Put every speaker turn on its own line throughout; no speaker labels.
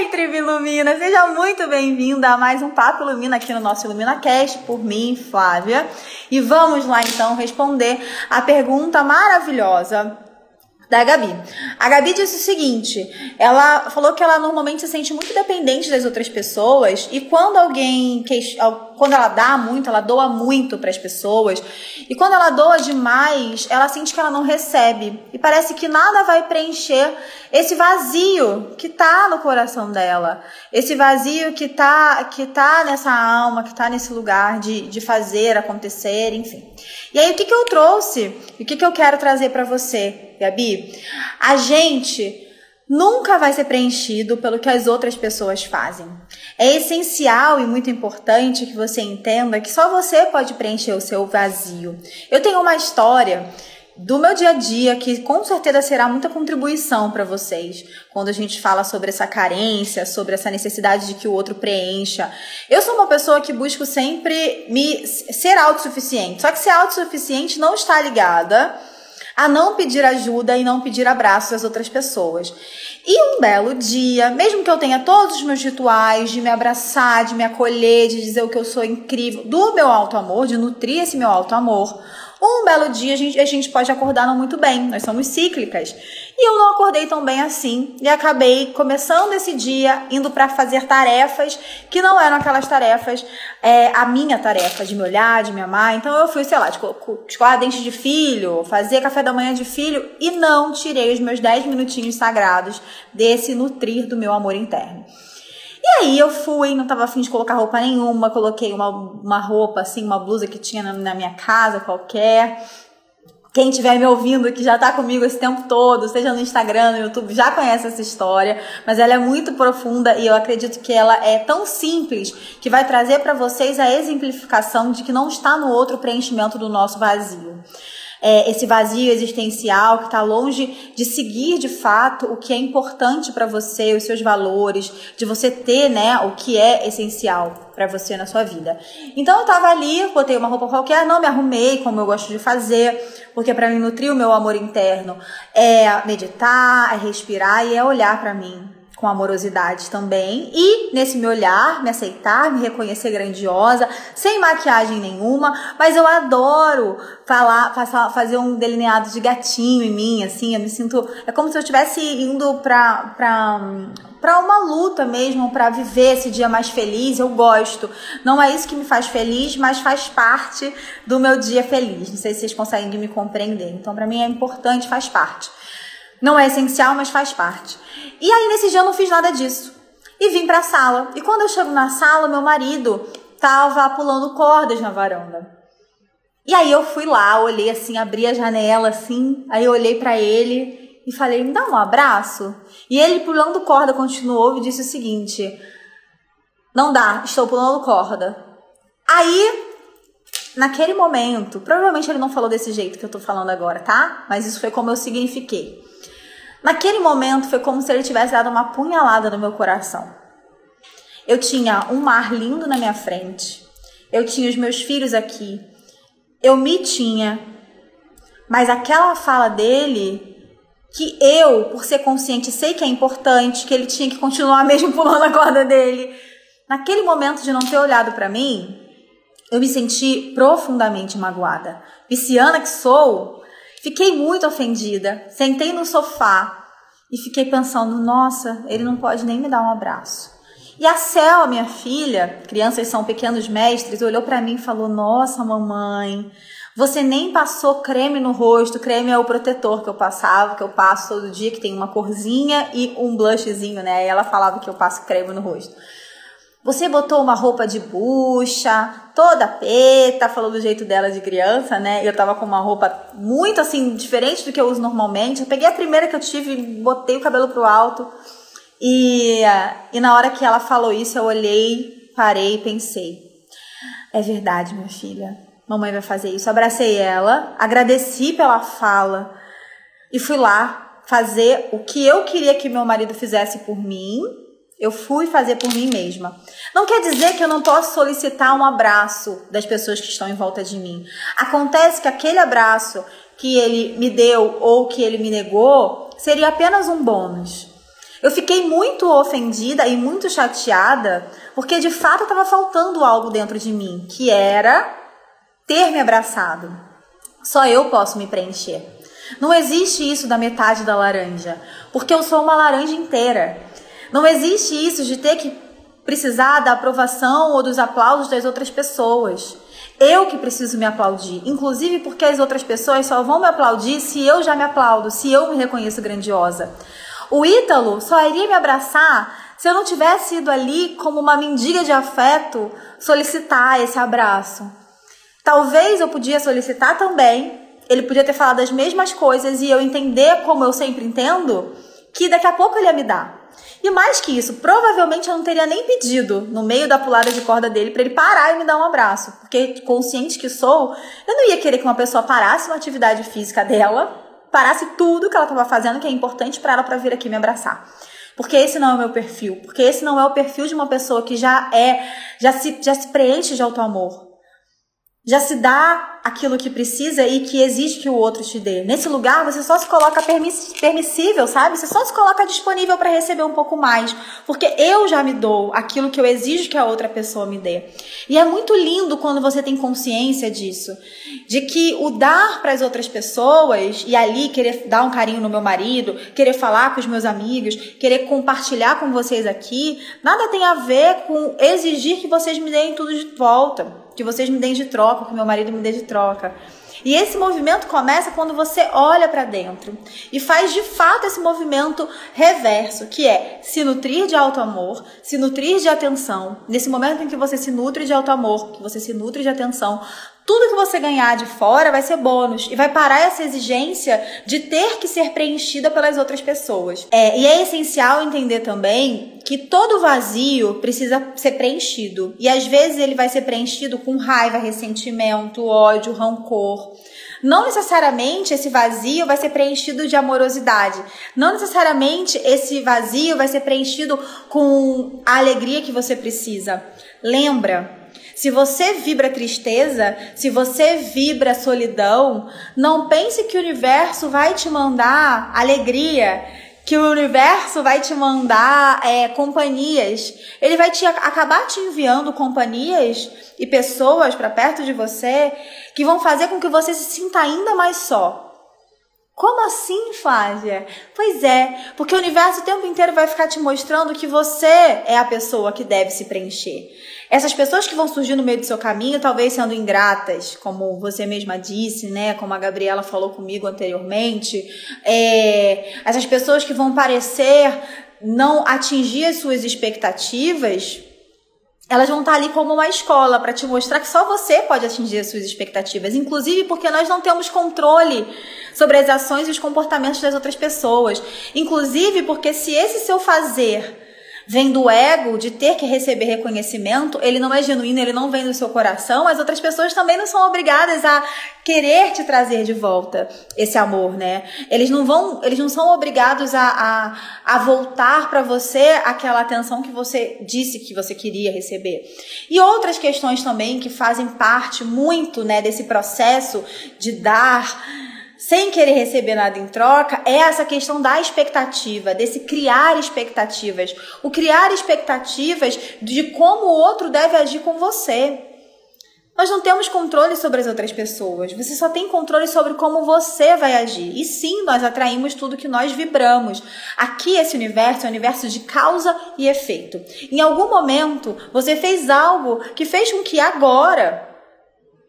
Oi, Tribo Ilumina! Seja muito bem-vinda a mais um Papo Ilumina aqui no nosso IluminaCast, por mim, Flávia. E vamos lá então responder a pergunta maravilhosa da Gabi. A Gabi disse o seguinte: ela falou que ela normalmente se sente muito dependente das outras pessoas e quando alguém quando ela dá muito, ela doa muito para as pessoas e quando ela doa demais, ela sente que ela não recebe e parece que nada vai preencher esse vazio que tá no coração dela, esse vazio que tá que tá nessa alma, que tá nesse lugar de, de fazer acontecer, enfim. E aí o que que eu trouxe? O que que eu quero trazer para você? Gabi, a gente nunca vai ser preenchido pelo que as outras pessoas fazem. É essencial e muito importante que você entenda que só você pode preencher o seu vazio. Eu tenho uma história do meu dia a dia que com certeza será muita contribuição para vocês quando a gente fala sobre essa carência, sobre essa necessidade de que o outro preencha. Eu sou uma pessoa que busco sempre me ser autossuficiente. Só que ser autossuficiente não está ligada a não pedir ajuda e não pedir abraços às outras pessoas. E um belo dia, mesmo que eu tenha todos os meus rituais de me abraçar, de me acolher, de dizer o que eu sou incrível, do meu alto amor, de nutrir esse meu alto amor, um belo dia a gente, a gente pode acordar não muito bem, nós somos cíclicas. E eu não acordei tão bem assim e acabei começando esse dia indo para fazer tarefas que não eram aquelas tarefas, é, a minha tarefa de me olhar, de me amar. Então eu fui, sei lá, tipo, escovar dente de filho, fazer café da manhã de filho e não tirei os meus 10 minutinhos sagrados desse nutrir do meu amor interno. E aí eu fui, não tava afim de colocar roupa nenhuma, coloquei uma, uma roupa, assim, uma blusa que tinha na, na minha casa qualquer. Quem estiver me ouvindo, que já tá comigo esse tempo todo, seja no Instagram, no YouTube, já conhece essa história, mas ela é muito profunda e eu acredito que ela é tão simples que vai trazer para vocês a exemplificação de que não está no outro preenchimento do nosso vazio é, esse vazio existencial que está longe de seguir de fato o que é importante para você, os seus valores, de você ter, né, o que é essencial para você na sua vida. Então eu tava ali, botei uma roupa qualquer, não me arrumei como eu gosto de fazer, porque para mim nutrir o meu amor interno é meditar, é respirar e é olhar para mim, com amorosidade também e nesse me olhar, me aceitar, me reconhecer grandiosa, sem maquiagem nenhuma, mas eu adoro falar, fazer um delineado de gatinho em mim, assim, eu me sinto, é como se eu estivesse indo pra, pra, pra uma luta mesmo, para viver esse dia mais feliz, eu gosto. Não é isso que me faz feliz, mas faz parte do meu dia feliz. Não sei se vocês conseguem me compreender. Então, para mim é importante, faz parte. Não é essencial, mas faz parte. E aí nesse dia eu não fiz nada disso. E vim para a sala. E quando eu chego na sala, meu marido tava pulando cordas na varanda. E aí eu fui lá, olhei assim, abri a janela assim, aí eu olhei para ele e falei: "Me dá um abraço?". E ele pulando corda continuou e disse o seguinte: "Não dá, estou pulando corda". Aí naquele momento, provavelmente ele não falou desse jeito que eu tô falando agora, tá? Mas isso foi como eu signifiquei. Naquele momento foi como se ele tivesse dado uma punhalada no meu coração. Eu tinha um mar lindo na minha frente. Eu tinha os meus filhos aqui. Eu me tinha. Mas aquela fala dele, que eu, por ser consciente, sei que é importante, que ele tinha que continuar mesmo pulando a corda dele. Naquele momento de não ter olhado para mim, eu me senti profundamente magoada. Viciana que sou, Fiquei muito ofendida, sentei no sofá e fiquei pensando: nossa, ele não pode nem me dar um abraço. E a Cel, minha filha, crianças são pequenos mestres, olhou para mim e falou: Nossa, mamãe, você nem passou creme no rosto. Creme é o protetor que eu passava, que eu passo todo dia, que tem uma corzinha e um blushzinho, né? Aí ela falava que eu passo creme no rosto. Você botou uma roupa de bucha, toda preta, falou do jeito dela de criança, né? Eu tava com uma roupa muito assim, diferente do que eu uso normalmente. Eu peguei a primeira que eu tive, botei o cabelo pro alto. E, e na hora que ela falou isso, eu olhei, parei e pensei: é verdade, minha filha. Mamãe vai fazer isso. Abracei ela, agradeci pela fala e fui lá fazer o que eu queria que meu marido fizesse por mim eu fui fazer por mim mesma. Não quer dizer que eu não posso solicitar um abraço das pessoas que estão em volta de mim. Acontece que aquele abraço que ele me deu ou que ele me negou seria apenas um bônus. Eu fiquei muito ofendida e muito chateada, porque de fato estava faltando algo dentro de mim, que era ter me abraçado. Só eu posso me preencher. Não existe isso da metade da laranja, porque eu sou uma laranja inteira. Não existe isso de ter que precisar da aprovação ou dos aplausos das outras pessoas. Eu que preciso me aplaudir, inclusive porque as outras pessoas só vão me aplaudir se eu já me aplaudo, se eu me reconheço grandiosa. O Ítalo só iria me abraçar se eu não tivesse ido ali como uma mendiga de afeto solicitar esse abraço. Talvez eu podia solicitar também, ele podia ter falado as mesmas coisas e eu entender como eu sempre entendo, que daqui a pouco ele ia me dar. E mais que isso, provavelmente eu não teria nem pedido no meio da pulada de corda dele para ele parar e me dar um abraço, porque consciente que sou, eu não ia querer que uma pessoa parasse uma atividade física dela parasse tudo que ela estava fazendo, que é importante para ela para vir aqui me abraçar. Porque esse não é o meu perfil. Porque esse não é o perfil de uma pessoa que já é, já se, já se preenche de auto amor já se dá aquilo que precisa e que exige que o outro te dê. Nesse lugar, você só se coloca permissível, sabe? Você só se coloca disponível para receber um pouco mais, porque eu já me dou aquilo que eu exijo que a outra pessoa me dê. E é muito lindo quando você tem consciência disso, de que o dar para as outras pessoas e ali querer dar um carinho no meu marido, querer falar com os meus amigos, querer compartilhar com vocês aqui, nada tem a ver com exigir que vocês me deem tudo de volta que vocês me deem de troca, que meu marido me dê de troca. E esse movimento começa quando você olha para dentro e faz de fato esse movimento reverso, que é se nutrir de alto amor, se nutrir de atenção. Nesse momento em que você se nutre de alto amor, que você se nutre de atenção, tudo que você ganhar de fora vai ser bônus e vai parar essa exigência de ter que ser preenchida pelas outras pessoas. É, e é essencial entender também que todo vazio precisa ser preenchido. E às vezes ele vai ser preenchido com raiva, ressentimento, ódio, rancor. Não necessariamente esse vazio vai ser preenchido de amorosidade. Não necessariamente esse vazio vai ser preenchido com a alegria que você precisa. Lembra, se você vibra tristeza, se você vibra solidão, não pense que o universo vai te mandar alegria, que o universo vai te mandar é, companhias. Ele vai te acabar te enviando companhias e pessoas para perto de você que vão fazer com que você se sinta ainda mais só. Como assim, Flávia? Pois é, porque o universo o tempo inteiro vai ficar te mostrando que você é a pessoa que deve se preencher. Essas pessoas que vão surgir no meio do seu caminho, talvez sendo ingratas, como você mesma disse, né? Como a Gabriela falou comigo anteriormente, é, essas pessoas que vão parecer não atingir as suas expectativas, elas vão estar ali como uma escola para te mostrar que só você pode atingir as suas expectativas, inclusive porque nós não temos controle sobre as ações e os comportamentos das outras pessoas, inclusive porque se esse seu fazer vem do ego de ter que receber reconhecimento, ele não é genuíno, ele não vem do seu coração, as outras pessoas também não são obrigadas a querer te trazer de volta esse amor, né? Eles não vão, eles não são obrigados a, a, a voltar para você aquela atenção que você disse que você queria receber. E outras questões também que fazem parte muito, né, desse processo de dar sem querer receber nada em troca, é essa questão da expectativa, desse criar expectativas. O criar expectativas de como o outro deve agir com você. Nós não temos controle sobre as outras pessoas. Você só tem controle sobre como você vai agir. E sim, nós atraímos tudo que nós vibramos. Aqui, esse universo é um universo de causa e efeito. Em algum momento, você fez algo que fez com que agora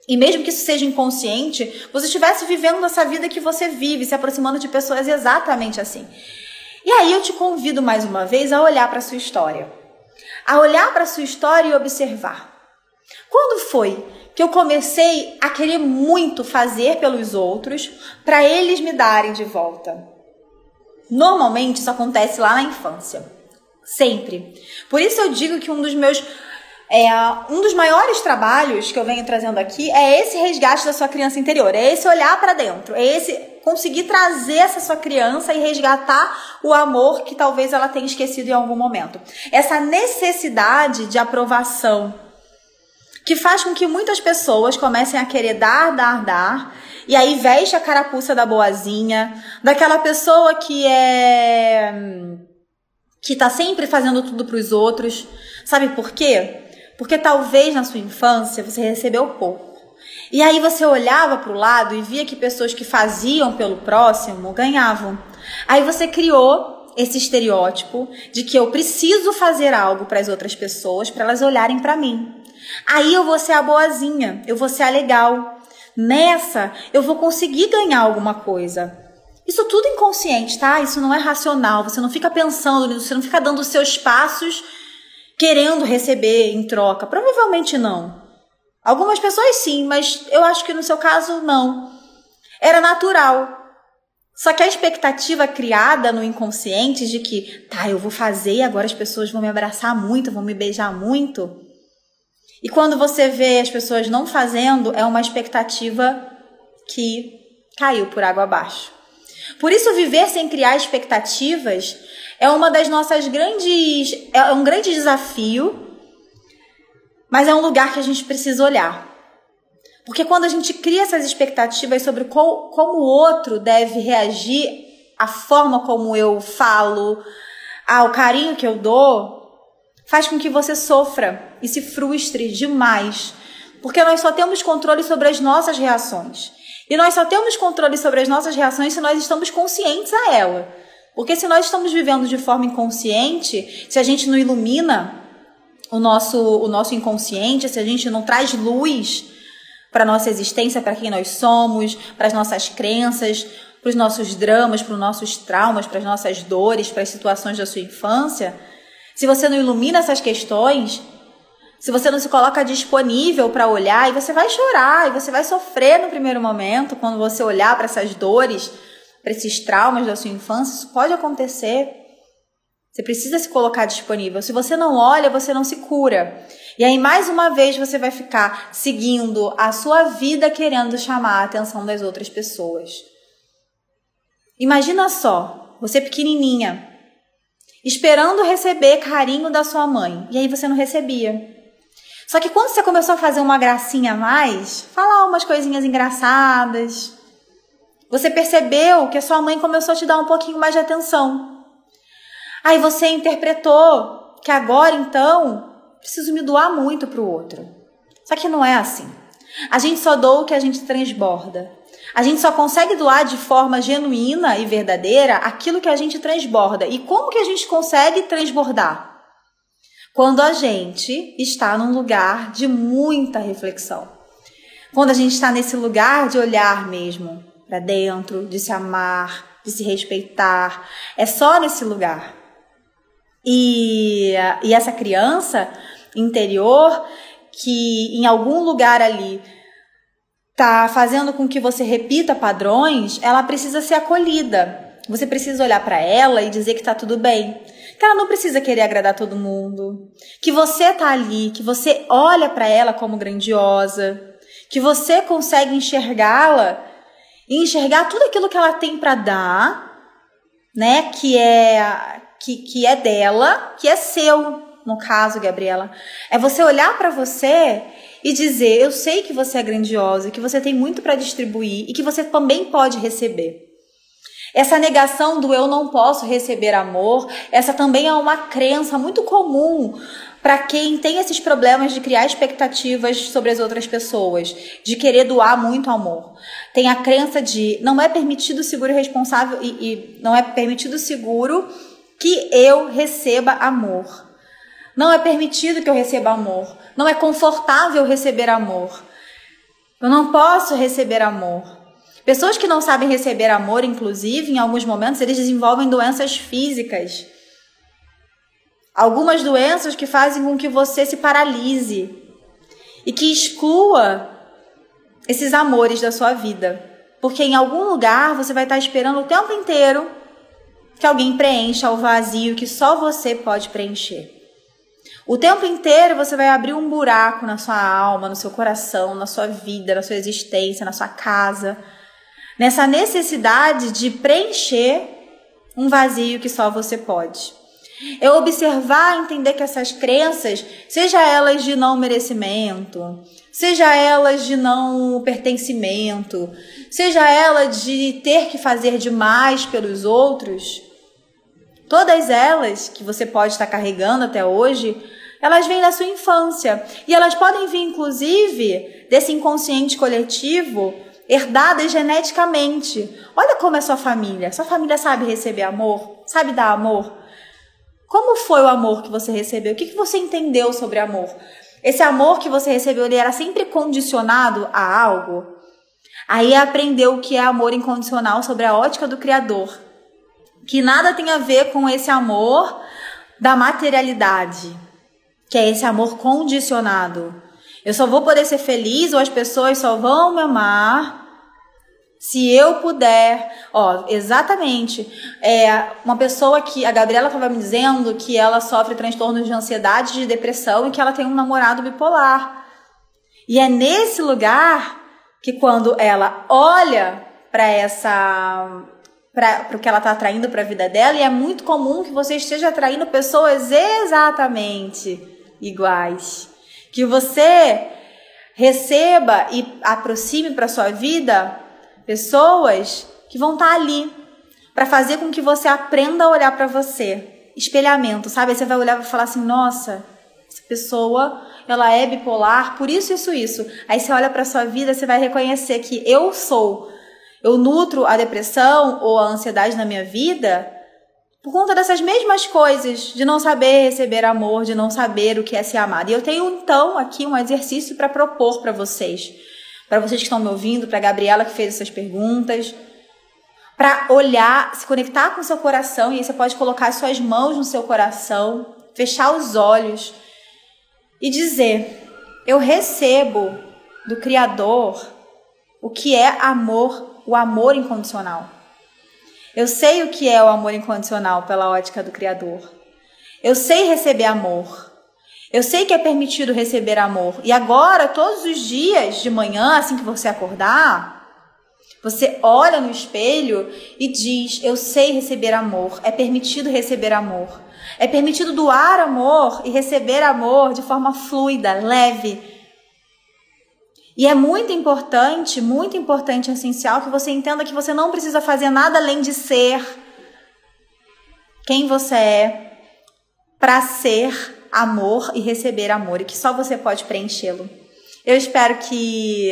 e mesmo que isso seja inconsciente, você estivesse vivendo essa vida que você vive, se aproximando de pessoas exatamente assim. E aí eu te convido mais uma vez a olhar para a sua história. A olhar para a sua história e observar. Quando foi que eu comecei a querer muito fazer pelos outros para eles me darem de volta? Normalmente isso acontece lá na infância. Sempre. Por isso eu digo que um dos meus é, um dos maiores trabalhos que eu venho trazendo aqui é esse resgate da sua criança interior, é esse olhar para dentro, é esse conseguir trazer essa sua criança e resgatar o amor que talvez ela tenha esquecido em algum momento. Essa necessidade de aprovação que faz com que muitas pessoas comecem a querer dar, dar, dar, e aí veste a carapuça da boazinha, daquela pessoa que é que tá sempre fazendo tudo para os outros. Sabe por quê? Porque talvez na sua infância você recebeu pouco. E aí você olhava para o lado e via que pessoas que faziam pelo próximo ganhavam. Aí você criou esse estereótipo de que eu preciso fazer algo para as outras pessoas para elas olharem para mim. Aí eu vou ser a boazinha, eu vou ser a legal. Nessa eu vou conseguir ganhar alguma coisa. Isso tudo inconsciente, tá? Isso não é racional. Você não fica pensando nisso, você não fica dando seus passos querendo receber em troca. Provavelmente não. Algumas pessoas sim, mas eu acho que no seu caso não. Era natural. Só que a expectativa criada no inconsciente de que, tá, eu vou fazer e agora as pessoas vão me abraçar muito, vão me beijar muito. E quando você vê as pessoas não fazendo, é uma expectativa que caiu por água abaixo. Por isso, viver sem criar expectativas é uma das nossas grandes. É um grande desafio, mas é um lugar que a gente precisa olhar. Porque quando a gente cria essas expectativas sobre qual, como o outro deve reagir, a forma como eu falo, ah, o carinho que eu dou, faz com que você sofra e se frustre demais. Porque nós só temos controle sobre as nossas reações. E nós só temos controle sobre as nossas reações se nós estamos conscientes a ela. Porque se nós estamos vivendo de forma inconsciente, se a gente não ilumina o nosso, o nosso inconsciente, se a gente não traz luz para a nossa existência, para quem nós somos, para as nossas crenças, para os nossos dramas, para os nossos traumas, para as nossas dores, para as situações da sua infância, se você não ilumina essas questões, se você não se coloca disponível para olhar, e você vai chorar, e você vai sofrer no primeiro momento, quando você olhar para essas dores, para esses traumas da sua infância, isso pode acontecer. Você precisa se colocar disponível. Se você não olha, você não se cura. E aí, mais uma vez, você vai ficar seguindo a sua vida querendo chamar a atenção das outras pessoas. Imagina só, você pequenininha, esperando receber carinho da sua mãe, e aí você não recebia. Só que quando você começou a fazer uma gracinha a mais, falar umas coisinhas engraçadas, você percebeu que a sua mãe começou a te dar um pouquinho mais de atenção. Aí você interpretou que agora então preciso me doar muito para o outro. Só que não é assim. A gente só doa o que a gente transborda. A gente só consegue doar de forma genuína e verdadeira aquilo que a gente transborda. E como que a gente consegue transbordar? Quando a gente está num lugar de muita reflexão. Quando a gente está nesse lugar de olhar mesmo para dentro, de se amar, de se respeitar. É só nesse lugar. E, e essa criança interior que em algum lugar ali tá fazendo com que você repita padrões, ela precisa ser acolhida. Você precisa olhar para ela e dizer que tá tudo bem, ela não precisa querer agradar todo mundo, que você tá ali, que você olha para ela como grandiosa, que você consegue enxergá-la e enxergar tudo aquilo que ela tem para dar, né, que é que, que é dela, que é seu, no caso, Gabriela. É você olhar para você e dizer: "Eu sei que você é grandiosa, que você tem muito para distribuir e que você também pode receber". Essa negação do eu não posso receber amor, essa também é uma crença muito comum para quem tem esses problemas de criar expectativas sobre as outras pessoas, de querer doar muito amor. Tem a crença de não é permitido seguro responsável e, e não é permitido seguro que eu receba amor. Não é permitido que eu receba amor. Não é confortável receber amor. Eu não posso receber amor. Pessoas que não sabem receber amor, inclusive, em alguns momentos, eles desenvolvem doenças físicas. Algumas doenças que fazem com que você se paralise e que exclua esses amores da sua vida. Porque em algum lugar você vai estar esperando o tempo inteiro que alguém preencha o vazio que só você pode preencher. O tempo inteiro você vai abrir um buraco na sua alma, no seu coração, na sua vida, na sua existência, na sua casa nessa necessidade de preencher um vazio que só você pode. É observar, entender que essas crenças, seja elas de não merecimento, seja elas de não pertencimento, seja ela de ter que fazer demais pelos outros, todas elas que você pode estar carregando até hoje, elas vêm da sua infância. E elas podem vir, inclusive, desse inconsciente coletivo herdadas geneticamente. Olha como é sua família. Sua família sabe receber amor? Sabe dar amor? Como foi o amor que você recebeu? O que, que você entendeu sobre amor? Esse amor que você recebeu, ele era sempre condicionado a algo? Aí aprendeu o que é amor incondicional sobre a ótica do Criador. Que nada tem a ver com esse amor da materialidade, que é esse amor condicionado. Eu só vou poder ser feliz ou as pessoas só vão me amar se eu puder, ó, exatamente. É, uma pessoa que a Gabriela estava me dizendo que ela sofre transtornos de ansiedade, de depressão e que ela tem um namorado bipolar. E é nesse lugar que quando ela olha para essa para o que ela está atraindo para a vida dela, e é muito comum que você esteja atraindo pessoas exatamente iguais. Que você receba e aproxime para sua vida pessoas que vão estar tá ali para fazer com que você aprenda a olhar para você. Espelhamento, sabe? Aí você vai olhar e falar assim: "Nossa, essa pessoa, ela é bipolar, por isso isso isso". Aí você olha para sua vida, você vai reconhecer que eu sou eu nutro a depressão ou a ansiedade na minha vida por conta dessas mesmas coisas, de não saber receber amor, de não saber o que é ser amado. E eu tenho então aqui um exercício para propor para vocês para vocês que estão me ouvindo, para a Gabriela que fez essas perguntas, para olhar, se conectar com o seu coração, e aí você pode colocar as suas mãos no seu coração, fechar os olhos e dizer: Eu recebo do Criador o que é amor, o amor incondicional. Eu sei o que é o amor incondicional pela ótica do Criador. Eu sei receber amor. Eu sei que é permitido receber amor. E agora, todos os dias de manhã, assim que você acordar, você olha no espelho e diz: Eu sei receber amor. É permitido receber amor. É permitido doar amor e receber amor de forma fluida, leve. E é muito importante, muito importante, essencial que você entenda que você não precisa fazer nada além de ser quem você é para ser amor e receber amor e que só você pode preenchê-lo. Eu espero que,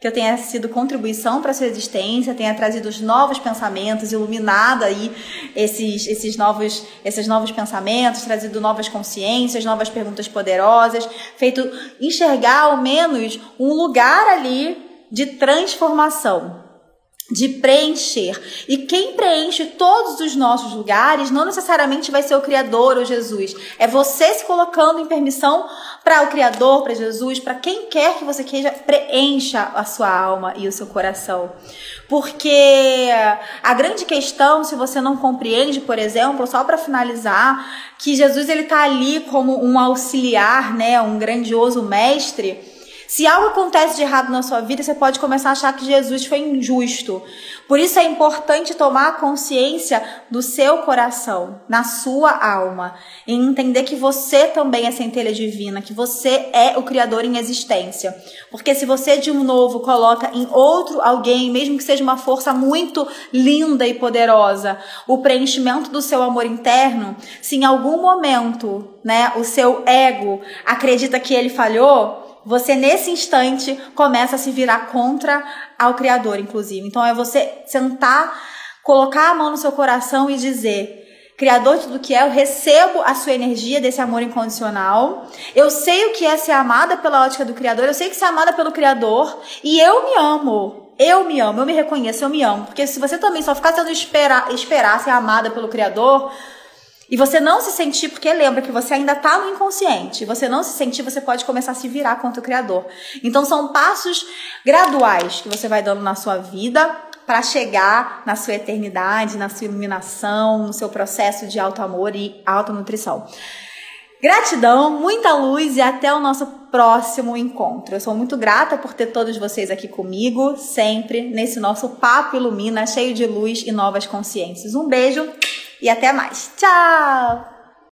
que eu tenha sido contribuição para sua existência, tenha trazido os novos pensamentos, iluminado aí esses, esses, novos, esses novos pensamentos, trazido novas consciências, novas perguntas poderosas, feito enxergar ao menos um lugar ali de transformação de preencher. E quem preenche todos os nossos lugares não necessariamente vai ser o Criador ou Jesus. É você se colocando em permissão para o Criador, para Jesus, para quem quer que você queira, preencha a sua alma e o seu coração. Porque a grande questão, se você não compreende, por exemplo, só para finalizar, que Jesus ele tá ali como um auxiliar, né, um grandioso mestre, se algo acontece de errado na sua vida, você pode começar a achar que Jesus foi injusto. Por isso é importante tomar consciência do seu coração, na sua alma, e entender que você também é centelha divina, que você é o Criador em existência. Porque se você de um novo coloca em outro alguém, mesmo que seja uma força muito linda e poderosa, o preenchimento do seu amor interno, se em algum momento, né, o seu ego acredita que ele falhou, você nesse instante começa a se virar contra ao Criador, inclusive. Então é você sentar, colocar a mão no seu coração e dizer: Criador de tudo que é, eu recebo a sua energia desse amor incondicional. Eu sei o que é ser amada pela ótica do Criador, eu sei que ser amada pelo Criador e eu me amo. Eu me amo, eu me reconheço, eu me amo. Porque se você também só ficar sendo esperar, esperar ser amada pelo Criador, e você não se sentir, porque lembra que você ainda está no inconsciente, você não se sentir, você pode começar a se virar contra o Criador. Então são passos graduais que você vai dando na sua vida para chegar na sua eternidade, na sua iluminação, no seu processo de alto amor e autonutrição. Gratidão, muita luz e até o nosso próximo encontro. Eu sou muito grata por ter todos vocês aqui comigo, sempre nesse nosso Papo Ilumina, cheio de luz e novas consciências. Um beijo e até mais. Tchau!